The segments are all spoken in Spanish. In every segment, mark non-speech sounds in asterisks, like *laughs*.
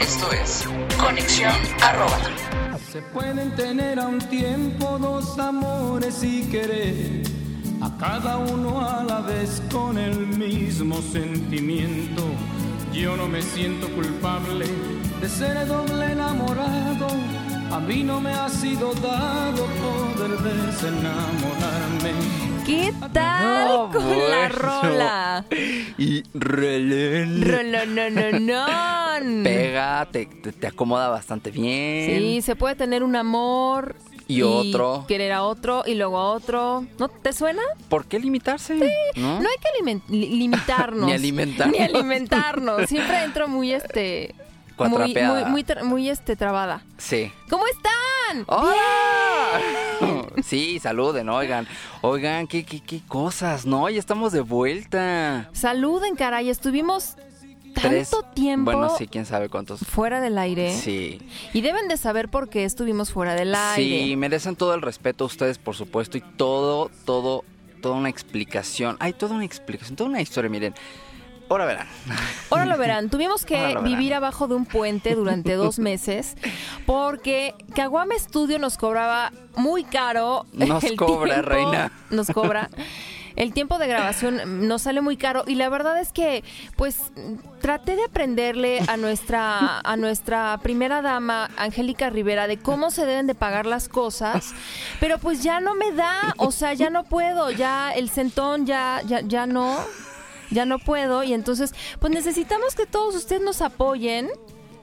Esto es Conexión Arroba. Se pueden tener a un tiempo dos amores y querer a cada uno a la vez con el mismo sentimiento. Yo no me siento culpable de ser doble enamorado. A mí no me ha sido dado poder desenamorarme. ¿Qué tal No, con la bueno. rola? Y relén. Rolonononón. Pega, te, te, te acomoda bastante bien. Sí, se puede tener un amor Y otro. querer a otro y luego a otro. ¿No te suena? ¿Por qué limitarse? ¿No? No hay que li- limitarnos. *laughs* Ni alimentarnos. Ni alimentarnos. Siempre entro muy este muy, muy, muy, muy, este trabada. Sí. ¿Cómo están? ¡Hola! Sí, saluden, oigan. Oigan, qué, qué, qué cosas, ¿no? Ya estamos de vuelta. Saluden, caray. Estuvimos tanto Tres- tiempo Bueno, sí, quién sabe cuántos. fuera del aire. Sí. Y deben de saber por qué estuvimos fuera del aire. Sí, merecen todo el respeto ustedes, por supuesto, y todo, todo, toda una explicación. Hay toda una explicación, toda una historia, miren. Ahora verán. Ahora lo verán, tuvimos que *laughs* verán. vivir abajo de un puente durante dos *laughs* meses porque Caguama Studio nos cobraba muy caro. Nos cobra, reina. Nos cobra. *laughs* El tiempo de grabación nos sale muy caro y la verdad es que pues traté de aprenderle a nuestra a nuestra primera dama Angélica Rivera de cómo se deben de pagar las cosas, pero pues ya no me da, o sea, ya no puedo, ya el centón ya ya ya no ya no puedo y entonces pues necesitamos que todos ustedes nos apoyen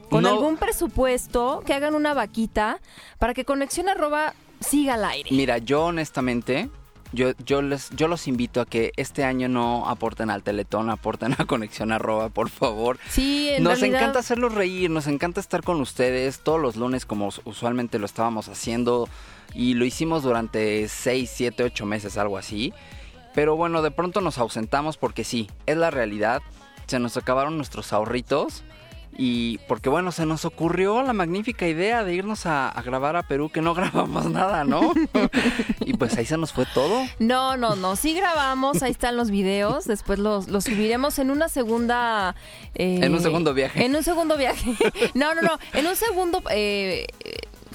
con No. algún presupuesto, que hagan una vaquita para que Conexión Arroba siga al aire. Mira, yo honestamente, yo, yo, les, yo los invito a que este año no aporten al Teletón, aporten a Conexión Arroba, por favor. Sí, en Nos realidad, encanta hacerlos reír, nos encanta estar con ustedes todos los lunes como us- usualmente lo estábamos haciendo y lo hicimos durante 6, 7, 8 meses, algo así. Pero bueno, de pronto nos ausentamos porque sí, es la realidad. Se nos acabaron nuestros ahorritos y porque bueno, se nos ocurrió la magnífica idea de irnos a, a grabar a Perú que no *laughs* grabamos nada, ¿no? y pues ahí se nos fue todo. No, no, no, sí grabamos, ahí están los videos, después los, los subiremos en una segunda... eh, En un segundo viaje. En un segundo viaje. *laughs* No, no, no, en un segundo... eh,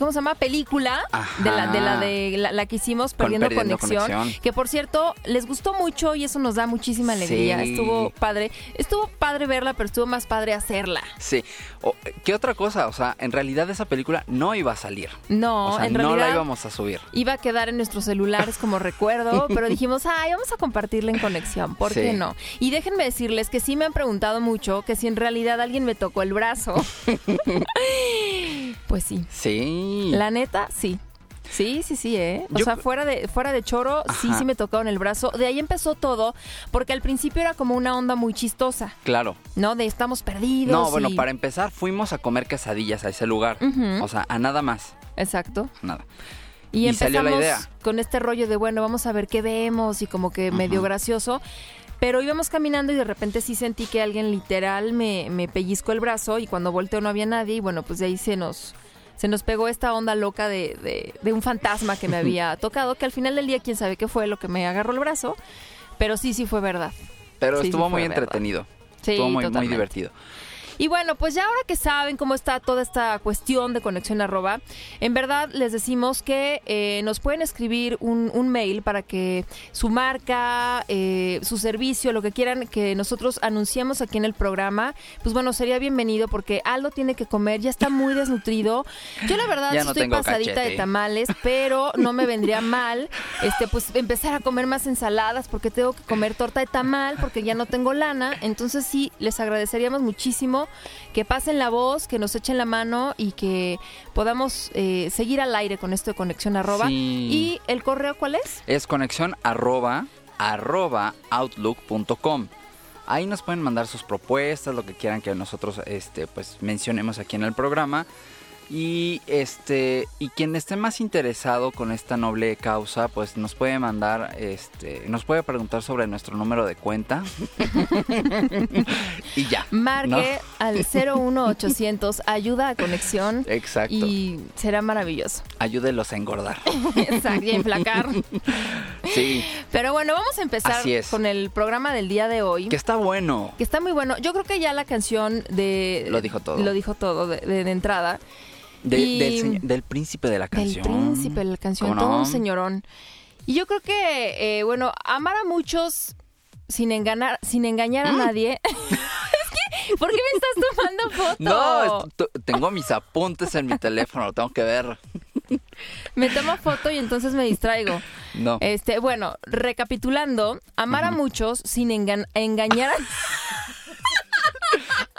¿Cómo se llama? Película Ajá. de la de la de la, la que hicimos Con perdiendo, conexión, Conexión. que por cierto les gustó mucho y eso nos da muchísima alegría. Sí. Estuvo padre, estuvo padre verla, pero estuvo más padre hacerla. Sí. O, ¿Qué otra cosa? O sea, en realidad esa película no iba a salir. No, o sea, en no realidad la íbamos a subir. iba a quedar en nuestros celulares como *laughs* recuerdo, pero dijimos, ay, vamos a compartirla en conexión, ¿por Sí. qué no? Y déjenme decirles que sí me han preguntado mucho que si en realidad alguien me tocó el brazo. *laughs* pues sí, Sí. La neta, sí. Sí, sí, sí, ¿eh? O Yo- sea, fuera de, fuera de choro, sí, Ajá. sí me tocaron el brazo. De ahí empezó todo, porque al principio era como una onda muy chistosa, Claro. ¿no? De estamos perdidos. No, bueno, para empezar fuimos a comer quesadillas a ese lugar. O sea, a nada más. Exacto. Nada. Y, Y salió empezamos la idea. con este rollo de, bueno, vamos a ver qué vemos y como que medio gracioso. Pero íbamos caminando y de repente sí sentí que alguien literal me, me pellizcó el brazo y cuando volteo no había nadie y bueno, pues de ahí se nos, se nos pegó esta onda loca de, de- de un fantasma que me *laughs* había tocado, que al final del día quién sabe qué fue lo que me agarró el brazo, pero sí, sí fue verdad. Pero Sí, sí estuvo muy verdad. entretenido. Sí, estuvo muy, muy divertido. Y bueno, pues ya ahora que saben cómo está toda esta cuestión de conexión arroba, en verdad les decimos que eh, nos pueden escribir un, un mail para que su marca, eh, su servicio, lo que quieran que nosotros anunciemos aquí en el programa, pues bueno, sería bienvenido porque Aldo tiene que comer, ya está muy desnutrido. Yo la verdad *laughs* no estoy pasadita de tamales, pero no me vendría mal este pues empezar a comer más ensaladas porque tengo que comer torta de tamal porque ya no tengo lana, entonces sí les agradeceríamos muchísimo que pasen la voz, que nos echen la mano y que podamos eh, seguir al aire con esto de conexión arroba. Sí. ¿Y el correo cuál es? Es conexión arroba, arroba outlook.com. Ahí nos pueden mandar sus propuestas, lo que quieran que nosotros este, pues, mencionemos aquí en el programa. Y este y quien esté más interesado con esta noble causa, pues nos puede mandar este nos puede preguntar sobre nuestro número de cuenta. *laughs* y ya. Marque al 01800 ayuda a conexión. Exacto. Y será maravilloso. Ayúdelos a engordar. *laughs* Exacto, y a enflacar. sí. Pero bueno, vamos a empezar con el programa del día de hoy. Que está bueno. Que está muy bueno. Yo creo que ya la canción de... Lo dijo todo. Lo dijo todo de, de- de entrada. De- del, del príncipe de la canción. Del príncipe de la canción, ¿Cómo todo no? un señorón. Y yo creo que, eh, bueno, amar a muchos sin engañar, sin engañar Mm. a nadie. *laughs* es que, ¿por qué me estás tomando *laughs* foto? No, tengo mis apuntes en mi teléfono, lo tengo que ver. *laughs* Me tomo foto y entonces me distraigo. No. Este, bueno, recapitulando, amar a muchos sin enga- engañar a...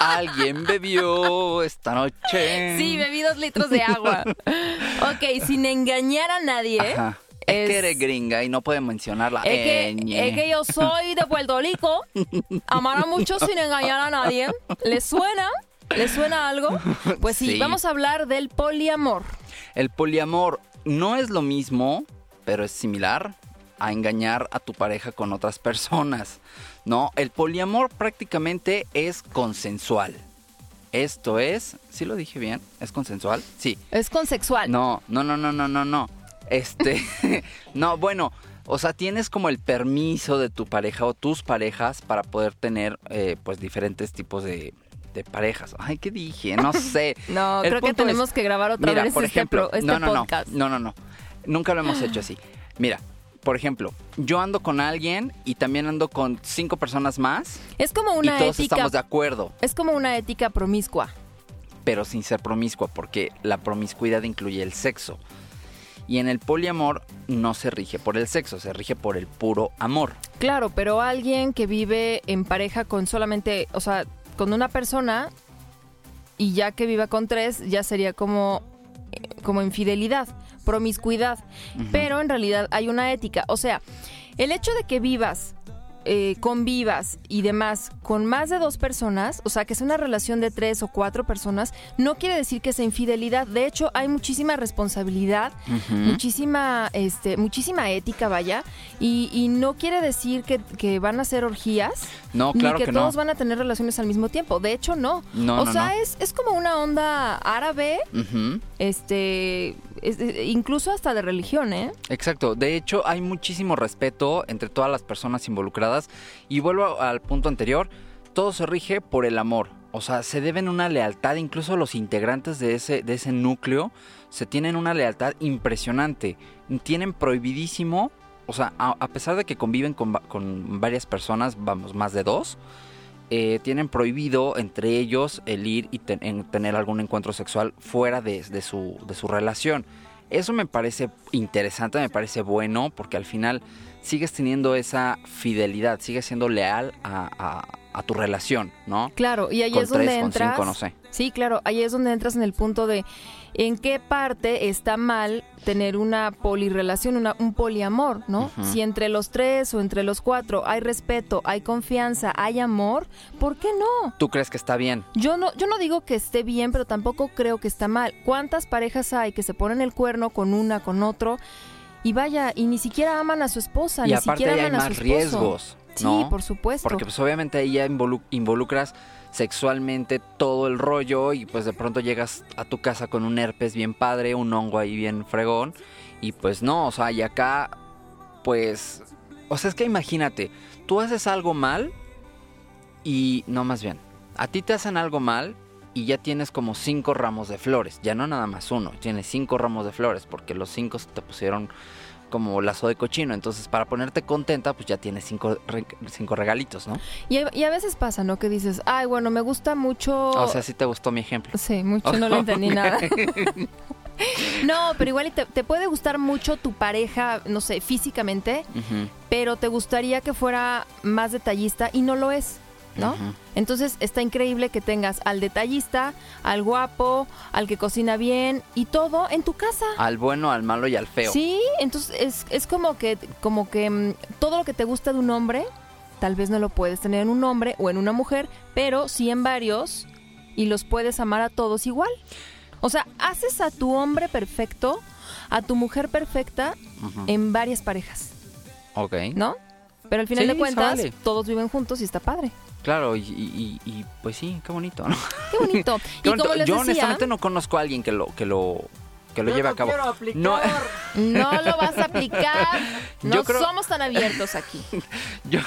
Alguien bebió esta noche. Sí, bebí dos litros de agua. Ok, sin engañar a nadie. Ajá. Es, es- que eres gringa y no puede mencionarla. Es que, Ñe. es que yo soy de Puerto Rico. Amar a muchos sin engañar a nadie. ¿Les suena? ¿Les suena algo? Pues sí, Sí. vamos a hablar del poliamor. El poliamor no es lo mismo, pero es similar a engañar a tu pareja con otras personas. No, el poliamor prácticamente es consensual. Esto es, ¿sí lo dije bien? ¿Es consensual? Sí. Es consexual. No, no, no, no, no, no, no. Este, *laughs* no, bueno, o sea, tienes como el permiso de tu pareja o tus parejas para poder tener, eh, pues, diferentes tipos de, de parejas. Ay, ¿qué dije? No *laughs* sé. No, El creo que tenemos es- que grabar otra Mira, vez por este, ejemplo, pro- este no, no, podcast. no, no, no, no. Nunca lo hemos hecho así. Mira, por ejemplo, yo ando con alguien y también ando con cinco personas más Es como una y todos ética. estamos de acuerdo, Es como una ética promiscua. pero sin ser promiscua, porque la promiscuidad incluye el sexo. Y en el poliamor no se rige por el sexo, se rige por el puro amor. Claro, pero alguien que vive en pareja con solamente, o sea, con una persona y ya que viva con tres, ya sería como, eh, como infidelidad, promiscuidad. Pero en realidad hay una ética. O sea, el hecho de que vivas, eh, convivas y demás con más de dos personas, o sea, que sea una relación de tres o cuatro personas, no quiere decir que sea infidelidad. De hecho, hay muchísima responsabilidad muchísima, este, muchísima ética, vaya, y, y no quiere decir que, que van a ser orgías, No, ni claro que, que, todos no. van a tener relaciones al mismo tiempo. De hecho, no. No, o no, sea. Es, es como una onda árabe, este, es- es- incluso hasta de religión, ¿eh? Exacto, de hecho hay muchísimo respeto entre todas las personas involucradas y vuelvo al punto anterior, todo se rige por el amor, o sea, se deben una lealtad, incluso los integrantes de ese, de ese núcleo se tienen una lealtad impresionante, tienen prohibidísimo, o sea, a, pesar de que conviven con, con varias personas, vamos, más de dos, eh, tienen prohibido entre ellos el ir y ten- en tener algún encuentro sexual fuera de, de su, de su relación. Eso me parece interesante, me parece bueno, porque al final sigues teniendo esa fidelidad, sigues siendo leal a, a- a tu relación, ¿no? Claro, y ahí Con es donde tres, con entras. cinco, no sé. Sí, claro, ahí es donde entras en el punto de en qué parte está mal tener una polirrelación, una, un poliamor, ¿no? Si entre los tres o entre los cuatro hay respeto, hay confianza, hay amor, ¿por qué no? ¿Tú crees que está bien? Yo no, yo no digo que esté bien, pero tampoco creo que está mal. ¿Cuántas parejas hay que se ponen el cuerno con una, con otro? Y vaya, y ni siquiera aman a su esposa, y ni aparte siquiera ahí hay aman a su más esposo. riesgos, Sí, ¿no? por supuesto. Porque pues obviamente ahí ya involu- involucras sexualmente todo el rollo y pues de pronto llegas a tu casa con un herpes bien padre, un hongo ahí bien fregón y pues no, o sea, y acá pues, o sea, es que imagínate, tú haces algo mal y no más bien, a ti te hacen algo mal y ya tienes como cinco ramos de flores, ya no nada más uno, tienes cinco ramos de flores porque los cinco se te pusieron como lazo de cochino, entonces para ponerte contenta pues ya tienes cinco, re- cinco regalitos, ¿no? Y, a- y a veces pasa, ¿no? Que dices, ay, bueno, me gusta mucho... O sea, sí te gustó mi ejemplo. Sí, mucho no le entendí *laughs* nada. *laughs* No, pero igual te, te puede gustar mucho tu pareja, no sé, físicamente, pero te gustaría que fuera más detallista y no lo es, ¿no? Entonces está increíble que tengas al detallista, al guapo, al que cocina bien y todo en tu casa. Al bueno, al malo y al feo. Sí, entonces es, es como que, como que mm, todo lo que te gusta de un hombre, tal vez no lo puedes tener en un hombre o en una mujer, pero sí en varios y los puedes amar a todos igual. O sea, haces a tu hombre perfecto, a tu mujer perfecta en varias parejas, Ok. ¿no? Pero al final Sí, de cuentas, todos viven juntos y está padre. Claro, y, y- pues sí, qué bonito, ¿no? Qué bonito. *laughs* Qué y bonito. como les Yo decía, honestamente no conozco a alguien que lo que lo que lo lleve a cabo. No, *laughs* no lo vas a aplicar. *laughs* No creo- somos tan abiertos aquí. yo,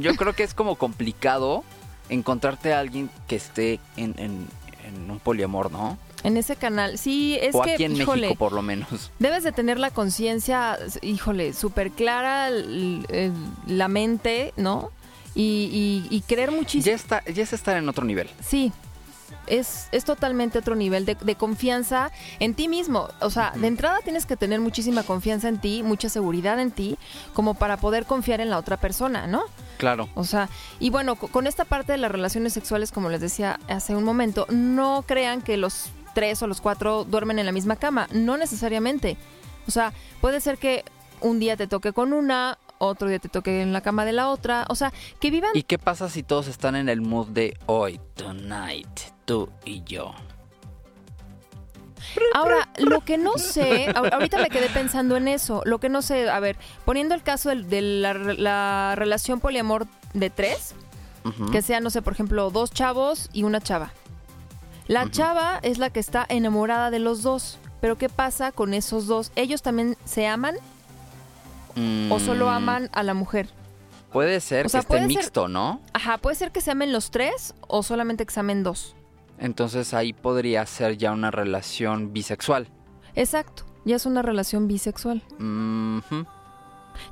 yo creo que es como complicado encontrarte a alguien que esté en, en- en un poliamor, ¿no? En ese canal. Sí, es o que, aquí en híjole, México, por lo menos. debes de tener la conciencia, híjole, súper clara, el- la mente, ¿no? Y, y, y creer muchísimo. Ya está, ya es estar en otro nivel. Sí, es, es totalmente otro nivel de, de confianza en ti mismo. O sea, de entrada tienes que tener muchísima confianza en ti, mucha seguridad en ti, como para poder confiar en la otra persona, ¿no? Claro. O sea, y bueno, co- con esta parte de las relaciones sexuales, como les decía hace un momento, no crean que los tres o los cuatro duermen en la misma cama, no necesariamente. O sea, puede ser que un día te toque con una, otro día te toque en la cama de la otra, o sea, que vivan ¿Y qué pasa si todos están en el mood de hoy, tonight, tú y yo? Ahora, lo que no sé, ahor- ahorita me quedé pensando en eso, lo que no sé, a ver, poniendo el caso de, la, re- la relación poliamor de tres, que sea, no sé, por ejemplo, dos chavos y una chava. La chava es la que está enamorada de los dos, pero ¿qué pasa con esos dos? ¿Ellos también se aman o solo Mm, aman a la mujer? Puede ser O sea, que esté ser- mixto, ¿no? Ajá, puede ser que se amen los tres o solamente que se amen dos. Entonces ahí podría ser ya una relación bisexual. Exacto, ya es una relación bisexual.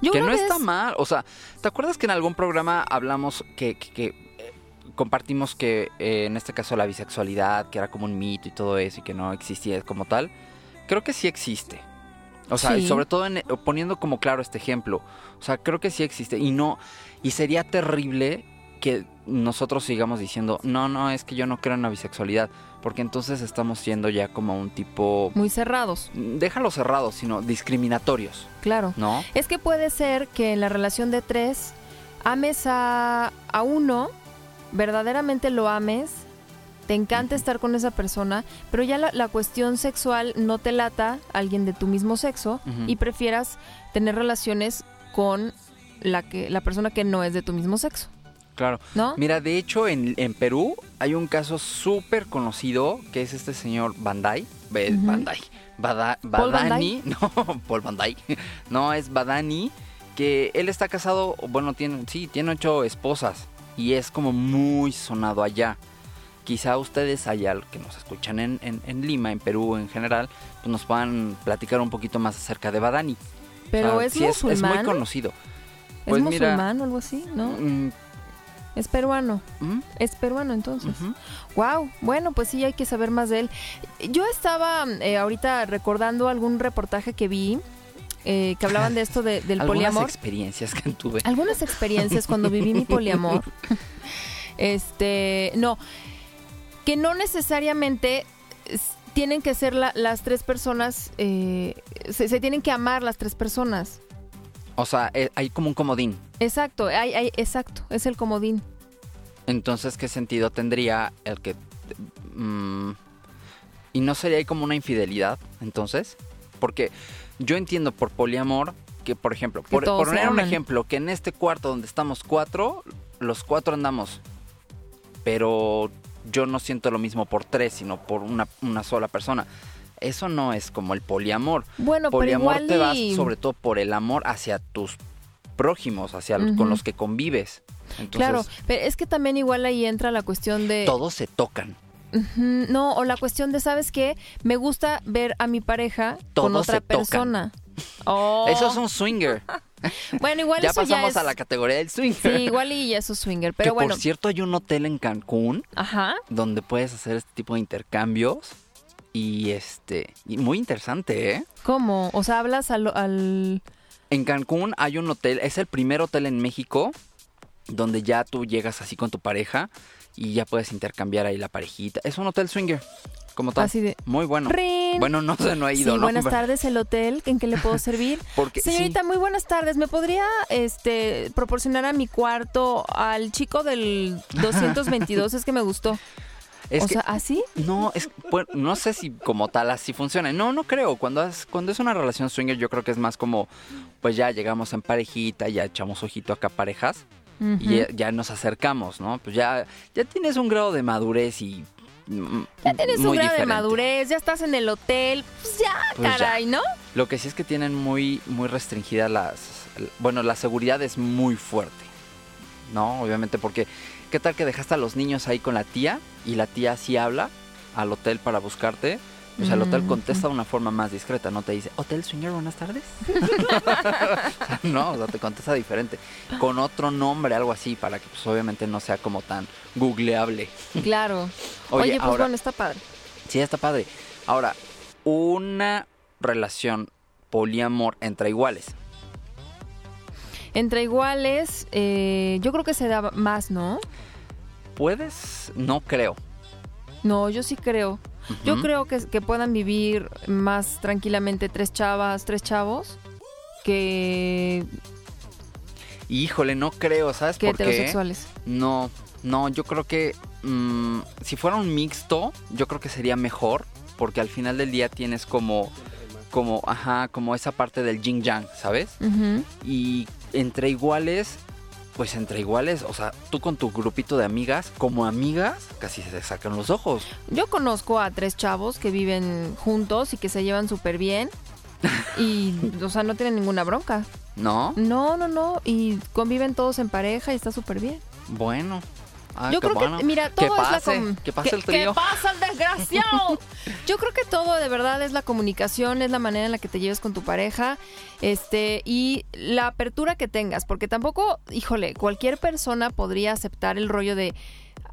Yo que no está mal. O sea, ¿te acuerdas que en algún programa hablamos que, que- que, eh, compartimos que eh, en este caso la bisexualidad, que era como un mito y todo eso y que no existía como tal? Creo que sí existe. O sea, y sobre todo en- poniendo como claro este ejemplo. O sea, creo que sí existe. Y no, y sería terrible que nosotros sigamos diciendo, no, no, es que yo no creo en la bisexualidad. Porque entonces estamos siendo ya como un tipo, Muy cerrados, déjalo cerrado, sino discriminatorios, claro. ¿no? Es que puede ser que en la relación de tres ames a, a uno, verdaderamente lo ames, te encanta estar con esa persona, pero ya la, la cuestión sexual no te lata a alguien de tu mismo sexo y prefieras tener relaciones con la que la persona que no es de tu mismo sexo, Claro. ¿no? Mira, de hecho en, en Perú hay un caso súper conocido que es este señor Bandai. Ujú. Bandai. Bada- ¿Paul Van Badani. *laughs* No, Paul Bandai. *laughs* No, es Badani. Que él está casado, bueno, tiene, sí, tiene ocho esposas. Y es como muy sonado allá. Quizá ustedes allá, que nos escuchan en, en- en Lima, en Perú en general, pues nos puedan platicar un poquito más acerca de Badani. Pero sea, es sí es, musulmán. muy conocido. ¿Es Pues mira, musulmán o algo así? ¿No? Mm, Es peruano. mm, Es peruano entonces. ujú. Wow, bueno, pues sí, hay que saber más de él. Yo estaba eh, ahorita recordando algún reportaje que vi eh, que hablaban de esto de- del *laughs* Algunas poliamor. experiencias que tuve. Algunas experiencias cuando viví mi poliamor. *laughs* Este, no, que no necesariamente es- tienen que ser la- las tres personas, eh, se, se tienen que amar las tres personas. O sea, eh, hay como un comodín. Exacto, hay, hay- exacto, es el comodín. Entonces, ¿qué sentido tendría el que... mm, ¿Y no sería ahí como una infidelidad, entonces? Porque yo entiendo por poliamor que, por ejemplo, por, por poner un ejemplo, que en este cuarto donde estamos cuatro, los cuatro andamos. Pero yo no siento lo mismo por tres, sino por una, una sola persona. Eso no es como el poliamor. Bueno, pero poliamor igual te vas sobre todo por el amor hacia tus prójimos, hacia con los que convives. Entonces, claro, pero es que también igual ahí entra la cuestión de... todos se tocan. No, o la cuestión de, ¿sabes qué? Me gusta ver a mi pareja con Todos otra se tocan. persona. *laughs* Oh. Eso es un swinger. Bueno, igual ya eso pasamos ya a la es... categoría del swinger. Sí, igual y ya eso es swinger, que pero bueno. por cierto hay un hotel en Cancún Ajá. donde puedes hacer este tipo de intercambios y este y muy interesante, ¿eh? ¿Cómo? O sea, hablas al... al- En Cancún hay un hotel, es el primer hotel en México donde ya tú llegas así con tu pareja y ya puedes intercambiar ahí la parejita. Es un hotel swinger, como tal. Así de... Muy bueno. ¡Rin! Bueno, no sé, no Sí, ido, ¿no? buenas tardes, el hotel, ¿en qué le puedo *laughs* servir? Porque sí. Señorita, muy buenas tardes. ¿Me podría este proporcionar a mi cuarto al chico del 222? es que me gustó. *laughs* Es o que- sea, ¿así? No, es, bueno, no sé si como tal así funciona. No, no creo. Cuando es, cuando es una relación swinger, yo creo que es más como, pues ya llegamos en parejita, ya echamos ojito acá parejas y ya, ya nos acercamos, ¿no? Pues ya, ya tienes un grado de madurez y. Ya tienes un grado de madurez, ya estás en el hotel, pues ya, Pues ya. caray, ¿no? Lo que sí es que tienen muy, muy restringidas las. Bueno, la seguridad es muy fuerte. ¿No? Obviamente, porque. ¿Qué tal que dejaste a los niños ahí con la tía y la tía sí habla al hotel para buscarte? O sea, el hotel Mm, contesta de una forma más discreta, no te dice, Hotel Swinger, buenas tardes. *laughs* *laughs* no, o sea, te contesta diferente. Con otro nombre, algo así, para que pues obviamente no sea como tan googleable. Claro. *laughs* Oye, Oye, pues ahora- bueno, está padre. Sí, está padre. Ahora, una relación poliamor entre iguales. Entre iguales, eh, yo creo que se da más, ¿no? ¿Puedes? No creo. No, yo sí creo. Yo creo que, que puedan vivir más tranquilamente tres chavas, tres chavos, que, Híjole, no creo, ¿sabes que por qué? heterosexuales. No, no, yo creo que mm, si fuera un mixto, yo creo que sería mejor, porque al final del día tienes como, como, ajá, como esa parte del yin yang, ¿sabes? Y entre iguales, pues entre iguales, o sea, tú con tu grupito de amigas, como amigas, casi se te sacan los ojos. Yo conozco a tres chavos que viven juntos y que se llevan súper bien. Y, *laughs* o sea, no tienen ninguna bronca. ¿No? No, no, no. Y conviven todos en pareja y está súper bien. Bueno. Ah, Yo creo bueno. que, mira, que todo es la que pase ¿Qué- el trío. ¿Qué pasa el desgraciado? *laughs* Yo creo que todo de verdad es la comunicación, es la manera en la que te lleves con tu pareja, este, y la apertura que tengas, porque tampoco, híjole, cualquier persona podría aceptar el rollo de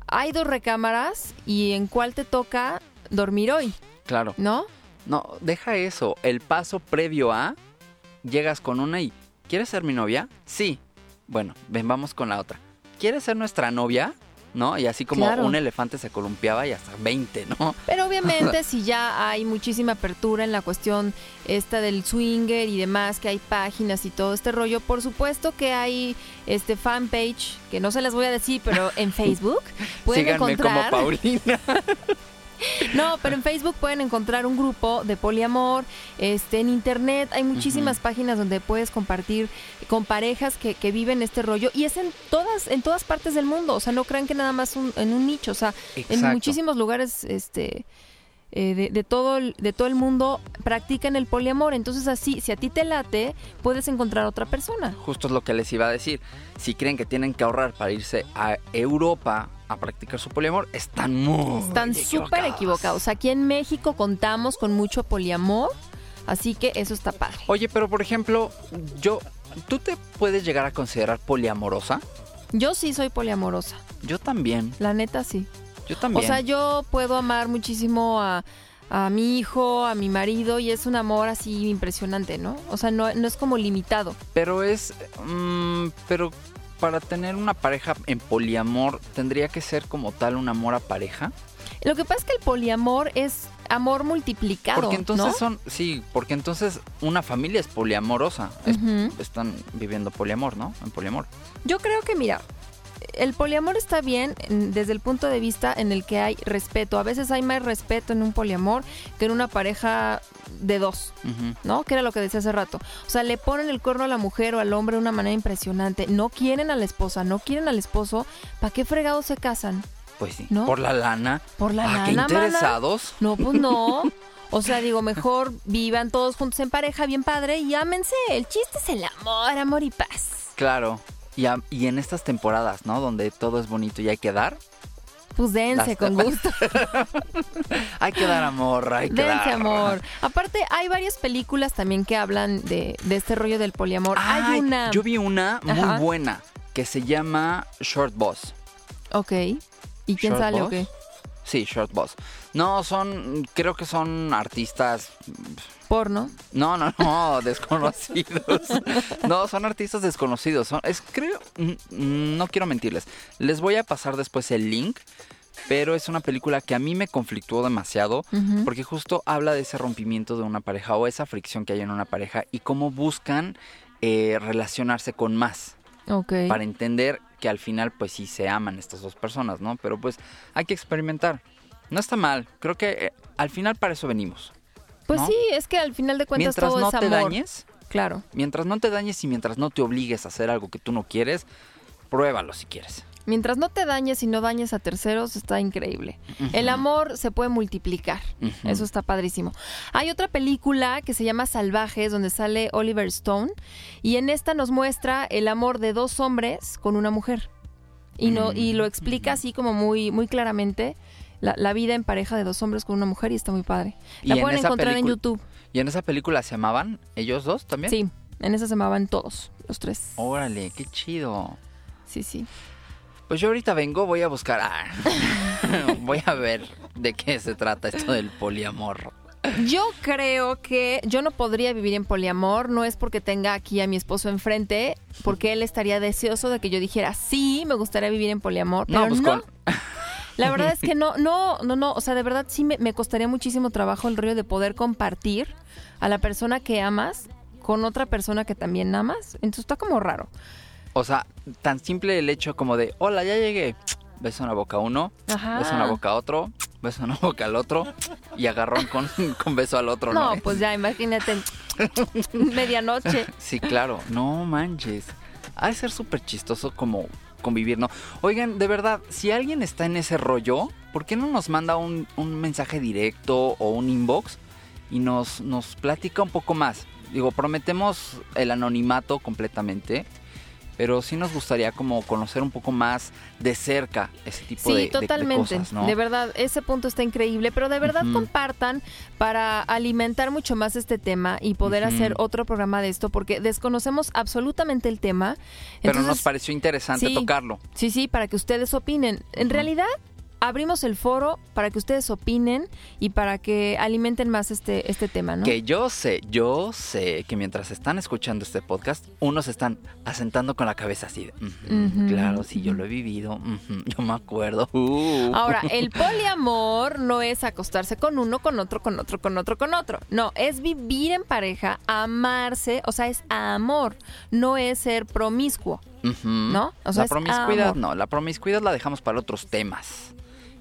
hay dos recámaras y en cuál te toca dormir hoy, Claro. ¿no? No, deja eso. El paso previo a llegas con una y ¿quieres ser mi novia? Sí. Bueno, ven, vamos con la otra. ¿Quieres ser nuestra novia? ¿No? Y así como Claro. un elefante se columpiaba y hasta 20, ¿no? Pero obviamente *laughs* si ya hay muchísima apertura en la cuestión esta del swinger y demás, que hay páginas y todo este rollo, por supuesto que hay este fanpage, que no se las voy a decir, pero en *laughs* Facebook pueden Síganme encontrar... como Paulina. *laughs* *laughs* No, pero en Facebook pueden encontrar un grupo de poliamor. Este, en internet hay muchísimas páginas donde puedes compartir con parejas que, que viven este rollo y es en todas, en todas partes del mundo. O sea, no crean que nada más un- en un nicho. O sea, en muchísimos lugares, este, eh, de, de todo el, de todo el mundo practican el poliamor. Entonces así, si a ti te late, puedes encontrar otra persona. Justo es lo que les iba a decir. Si creen que tienen que ahorrar para irse a Europa a practicar su poliamor, están muy Están súper equivocados. Aquí en México contamos con mucho poliamor, así que eso está padre. Oye, pero por ejemplo, yo, ¿tú te puedes llegar a considerar poliamorosa? Yo sí soy poliamorosa. Yo también, La neta sí. Yo también. O sea, yo puedo amar muchísimo a, a mi hijo, a mi marido, y es un amor así impresionante, ¿no? O sea, no, no es como limitado. Pero es. mm, pero para tener una pareja en poliamor, ¿tendría que ser como tal un amor a pareja? Lo que pasa es que el poliamor es amor multiplicado. Porque entonces ¿no? son. Sí, porque entonces una familia es poliamorosa. Es- están viviendo poliamor, ¿no? En poliamor. Yo creo que, mira, el poliamor está bien en- desde el punto de vista en el que hay respeto. A veces hay más respeto en un poliamor que en una pareja de dos. ¿no? Que era lo que decía hace rato. O sea, le ponen el cuerno a la mujer o al hombre de una manera impresionante. No quieren a la esposa, no quieren al esposo. ¿Para qué fregados se casan? Pues sí. ¿No? Por la lana. Por la ah, qué lana, mana. interesados. No, pues no. *laughs* O sea, digo, mejor vivan todos juntos en pareja, bien padre, y ámense. El chiste es el amor, amor y paz. Claro. Y, a- y en estas temporadas, ¿no? Donde todo es bonito y hay que dar. Pues dense Las- con *laughs* gusto. *laughs* Hay que dar amor, hay que Dense dar. amor. Aparte, hay varias películas también que hablan de, de este rollo del poliamor. hay Ay, una. Yo vi una muy Ajá. buena que se llama Short Boss. Ok. ¿Y quién Short sale o qué? Sí, Short Boss. No, son, creo que son artistas, Porno. no, no, no, *laughs* desconocidos. No, son artistas desconocidos. Son, es, creo, no quiero mentirles. Les voy a pasar después el link, pero es una película que a mí me conflictuó demasiado porque justo habla de ese rompimiento de una pareja o esa fricción que hay en una pareja y cómo buscan eh, relacionarse con más. Ok. para entender que al final pues sí se aman estas dos personas, ¿no? Pero pues hay que experimentar. No está mal. Creo que eh, al final para eso venimos. Pues ¿no? sí, es que al final de cuentas Mientras todo no es te amor. dañes, Claro. mientras no te dañes y mientras no te obligues a hacer algo que tú no quieres, pruébalo si quieres. Mientras no te dañes y no dañes a terceros, está increíble. El amor se puede multiplicar. Eso está padrísimo. Hay otra película que se llama Salvajes, donde sale Oliver Stone. Y en esta nos muestra el amor de dos hombres con una mujer. Y, no, y lo explica así como muy, muy claramente. La, la vida en pareja de dos hombres con una mujer y está muy padre. La en pueden encontrar en YouTube. ¿Y en esa película se amaban ellos dos también? Sí, en esa se llamaban todos, los tres. Órale, qué chido. Sí, sí. Pues yo ahorita vengo, voy a buscar. ah, *laughs* voy a ver de qué se trata esto del poliamor. Yo creo que yo no podría vivir en poliamor, no es porque tenga aquí a mi esposo enfrente, porque él estaría deseoso de que yo dijera, sí, me gustaría vivir en poliamor, pero No, no. pues con- La verdad es que no, no, no, no, o sea, de verdad sí me, me costaría muchísimo trabajo el rollo de poder compartir a la persona que amas con otra persona que también amas, entonces está como raro. O sea, tan simple el hecho como de, hola, ya llegué. Beso en la boca a uno, Ajá. beso en la boca a otro, beso en la boca al otro y agarrón con, *laughs* con beso al otro, ¿no? No, pues ya imagínate, medianoche. *laughs* Sí, claro. No manches. Ha de ser súper chistoso como convivir, ¿no? Oigan, de verdad, si alguien está en ese rollo, ¿por qué no nos manda un, un mensaje directo o un inbox y nos, nos platica un poco más? Digo, prometemos el anonimato completamente, pero sí nos gustaría como conocer un poco más de cerca ese tipo Sí, de, de- de totalmente. cosas, ¿no? De verdad, ese punto está increíble, pero de verdad compartan para alimentar mucho más este tema y poder hacer otro programa de esto, porque desconocemos absolutamente el tema. Pero nos pareció interesante sí. tocarlo. Sí, sí, para que ustedes opinen. En realidad, abrimos el foro para que ustedes opinen y para que alimenten más este, este tema, ¿no? Que yo sé, yo sé que mientras están escuchando este podcast, unos están asentando con la cabeza así de, "Ujú, Ujú, claro, sí, yo lo he vivido, yo me acuerdo. uh". Ahora, *laughs* el poliamor no es acostarse con uno, con otro, con otro, con otro, con otro. No, es vivir en pareja, amarse, o sea, es amor, no es ser promiscuo. ¿no? O sea, la promiscuidad amor. no, la promiscuidad la dejamos para otros temas.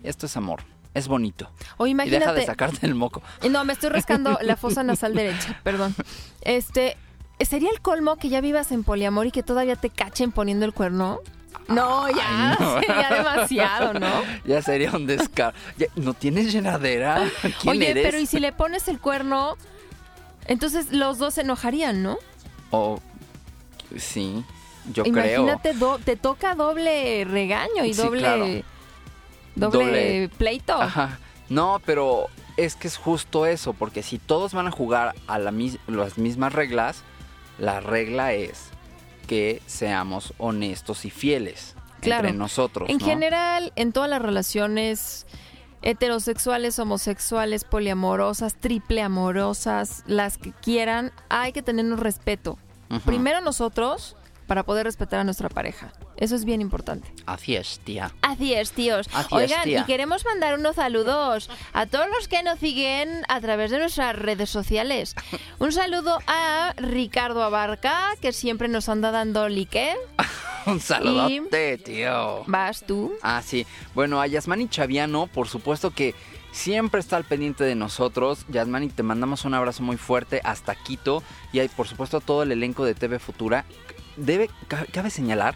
Esto es amor, es bonito. O Y deja de imagínate, sacarte el moco. no, me estoy rascando la fosa nasal derecha, *laughs* perdón. Este, ¿sería el colmo que ya vivas en poliamor y que todavía te cachen poniendo el cuerno? No, ya, Ay, no. *laughs* sería demasiado, ¿no? *laughs* Ya sería un descaro. ¿No tienes llenadera? ¿Quién Oye, eres? pero ¿y si le pones el cuerno? Entonces los dos se enojarían, ¿no? O- sí, yo creo. Imagínate, te toca doble regaño y Sí, doble, claro. Doble, Doble- pleito. Ajá. No, pero es que es justo eso, porque si todos van a jugar a la mis- las mismas reglas, la regla es que seamos honestos y fieles Claro. entre nosotros. En ¿no? general, en todas las relaciones heterosexuales, homosexuales, poliamorosas, triple amorosas, las que quieran, hay que tenernos respeto. Primero nosotros para poder respetar a nuestra pareja. Eso es bien importante. Así es, tía. Así es, tíos. Así es, Oigan, tía. y queremos mandar unos saludos a todos los que nos siguen a través de nuestras redes sociales. *laughs* Un saludo a Ricardo Abarca, que siempre nos anda dando like. *laughs* Un saludote, tío. Vas tú. Ah, sí. Bueno, a Yasmani Chaviano, por supuesto que siempre está al pendiente de nosotros. Yasmani, te mandamos un abrazo muy fuerte hasta Quito. Y por supuesto, a todo el elenco de TV Futura. Debe, ca- cabe señalar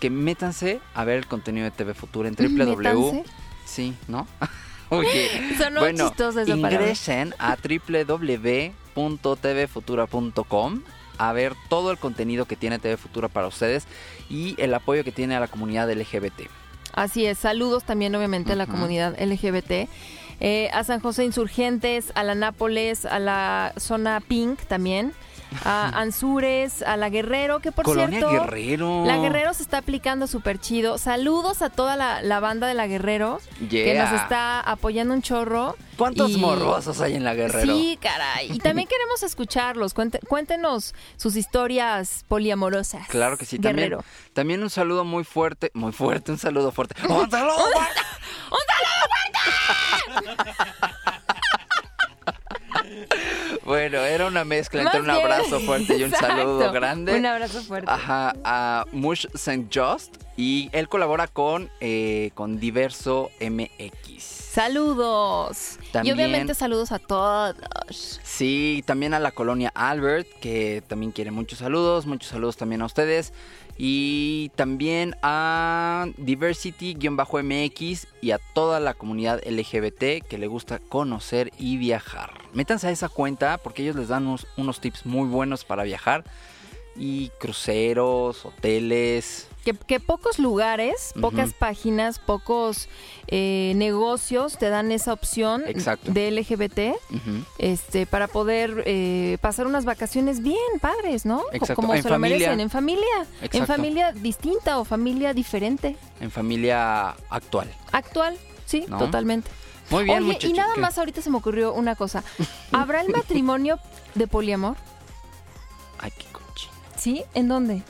que métanse a ver el contenido de TV Futura en www. Sí, ¿no? *laughs* Oye, *laughs* Sonó bueno, ingresen a www.tvfutura.com a ver todo el contenido que tiene TV Futura para ustedes y el apoyo que tiene a la comunidad LGBT. Así es, saludos también obviamente a la comunidad LGBT, eh, a San José Insurgentes, a la Nápoles, a la zona Pink también, a Ansures, a la Guerrero, que por Colonia cierto, Guerrero. la Guerrero se está aplicando súper chido. Saludos a toda la, la banda de la Guerrero, que Yeah. nos está apoyando un chorro. ¿Cuántos y- morrosos hay en la Guerrero? Sí, caray. Y también *laughs* queremos escucharlos. Cuéntenos sus historias poliamorosas. Claro que sí. También, Guerrero. también un saludo muy fuerte, muy fuerte, un saludo fuerte. ¡Un saludo fuerte! *laughs* Bueno, era una mezcla entre un abrazo *laughs* fuerte y un Exacto. saludo grande. Un abrazo fuerte. Ajá, a Mush St. Just Y él colabora con, eh, con Diverso MX. Saludos. También- Y obviamente saludos a todos. Sí, también a la colonia Albert, que también quiere muchos saludos, muchos saludos también a ustedes. Y también a Diversity-MX y a toda la comunidad LGBT que le gusta conocer y viajar. Métanse a esa cuenta porque ellos les dan unos, unos tips muy buenos para viajar. Y cruceros, hoteles. Que, que pocos lugares, pocas páginas, pocos eh, negocios te dan esa opción Exacto. de LGBT este, para poder eh, pasar unas vacaciones bien padres, ¿no? Exacto, Como en se lo merecen, en familia. En familia distinta o familia diferente. En familia actual. Actual, sí, ¿No? totalmente. Muy bien, Oye, y nada más ahorita se me ocurrió una cosa. *laughs* ¿Habrá el matrimonio de poliamor? Ay, qué cochino. ¿Sí? ¿En dónde?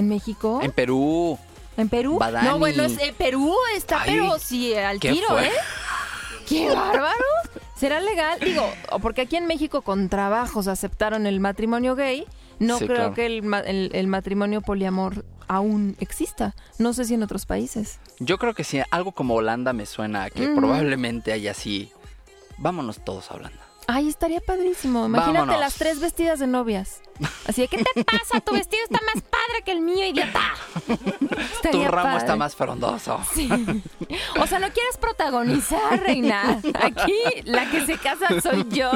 ¿En México? En Perú. ¿En Perú? Badani. No, bueno, es, eh, Perú está, Ay, pero sí, al ¿qué tiro, fue? ¿eh? ¡Qué bárbaro! ¿Será legal? Digo, porque aquí en México con trabajos aceptaron el matrimonio gay. No Sí, creo claro. que el, ma- el- el matrimonio poliamor aún exista. No sé si en otros países. Yo creo que sí, algo como Holanda me suena a que probablemente haya así. Vámonos todos a Holanda. Ay, estaría padrísimo. Imagínate Vámonos. las tres vestidas de novias. Así de, ¿qué te pasa? Tu vestido está más padre que el mío, idiota. *laughs* Tu Estaría ramo padre. está más frondoso. Sí. O sea, ¿no quieres protagonizar, reina? Aquí la que se casa soy yo.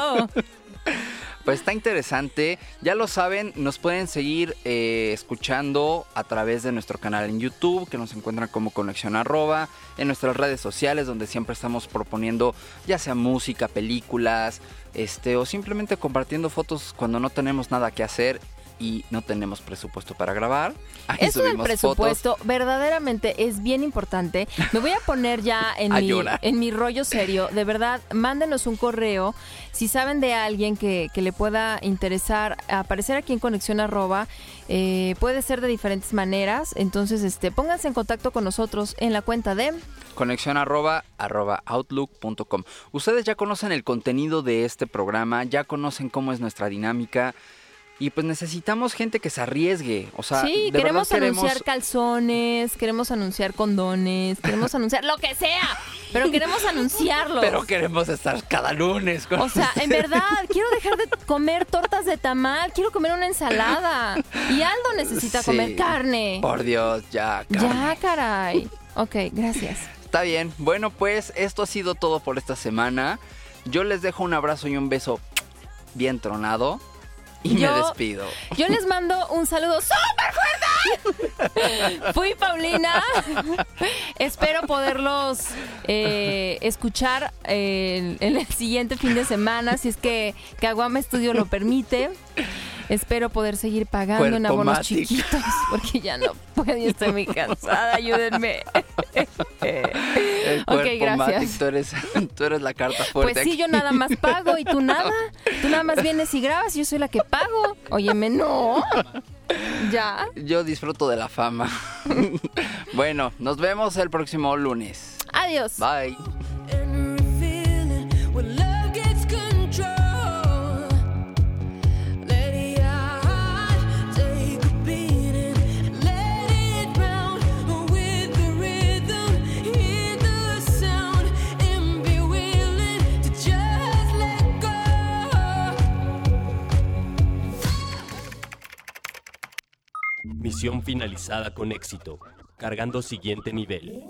Pues está interesante. Ya lo saben, nos pueden seguir eh, escuchando a través de nuestro canal en YouTube, que nos encuentran como Conexión Arroba, en nuestras redes sociales, donde siempre estamos proponiendo ya sea música, películas, este, o simplemente compartiendo fotos cuando no tenemos nada que hacer y no tenemos presupuesto para grabar. Ahí Eso del presupuesto verdaderamente es bien importante. Me voy a poner ya *laughs* en mi, en mi rollo serio. De verdad, mándenos un correo. Si saben de alguien que, que le pueda interesar aparecer aquí en Conexión Arroba, eh, puede ser de diferentes maneras. Entonces, este, pónganse en contacto con nosotros en la cuenta de... Conexión arroba, arroba outlook.com. Ustedes ya conocen el contenido de este programa, ya conocen cómo es nuestra dinámica. Y pues necesitamos gente que se arriesgue. O sea, sí, de queremos anunciar calzones, queremos anunciar condones, queremos *laughs* anunciar lo que sea, pero queremos anunciarlo. Pero queremos estar cada lunes con O sea, en verdad, *laughs* quiero dejar de comer tortas de tamal, quiero comer una ensalada. Y Aldo necesita Sí. comer carne. Por Dios, ya. Ya, caray. Ok, gracias. Está bien. Bueno, pues esto ha sido todo por esta semana. Yo les dejo un abrazo y un beso bien tronado. Y Yo- me despido. Yo les mando un saludo súper fuerte. Fui Paulina. Espero poderlos eh, escuchar eh, en el siguiente fin de semana, si es que Caguama Studio lo permite. Espero poder seguir pagando en abonos chiquitos, porque ya no puedo y estoy muy cansada. Ayúdenme. El Ok, cuerpo gracias. Matic, tú eres, tú eres la carta fuerte. Pues sí, aquí. yo nada más pago y tú nada. Tú nada más vienes y grabas y yo soy la que pago. Óyeme, no. Ya. Yo disfruto de la fama. *laughs* bueno, nos vemos el próximo lunes. Adiós. Bye. Finalizada con éxito. Cargando siguiente nivel.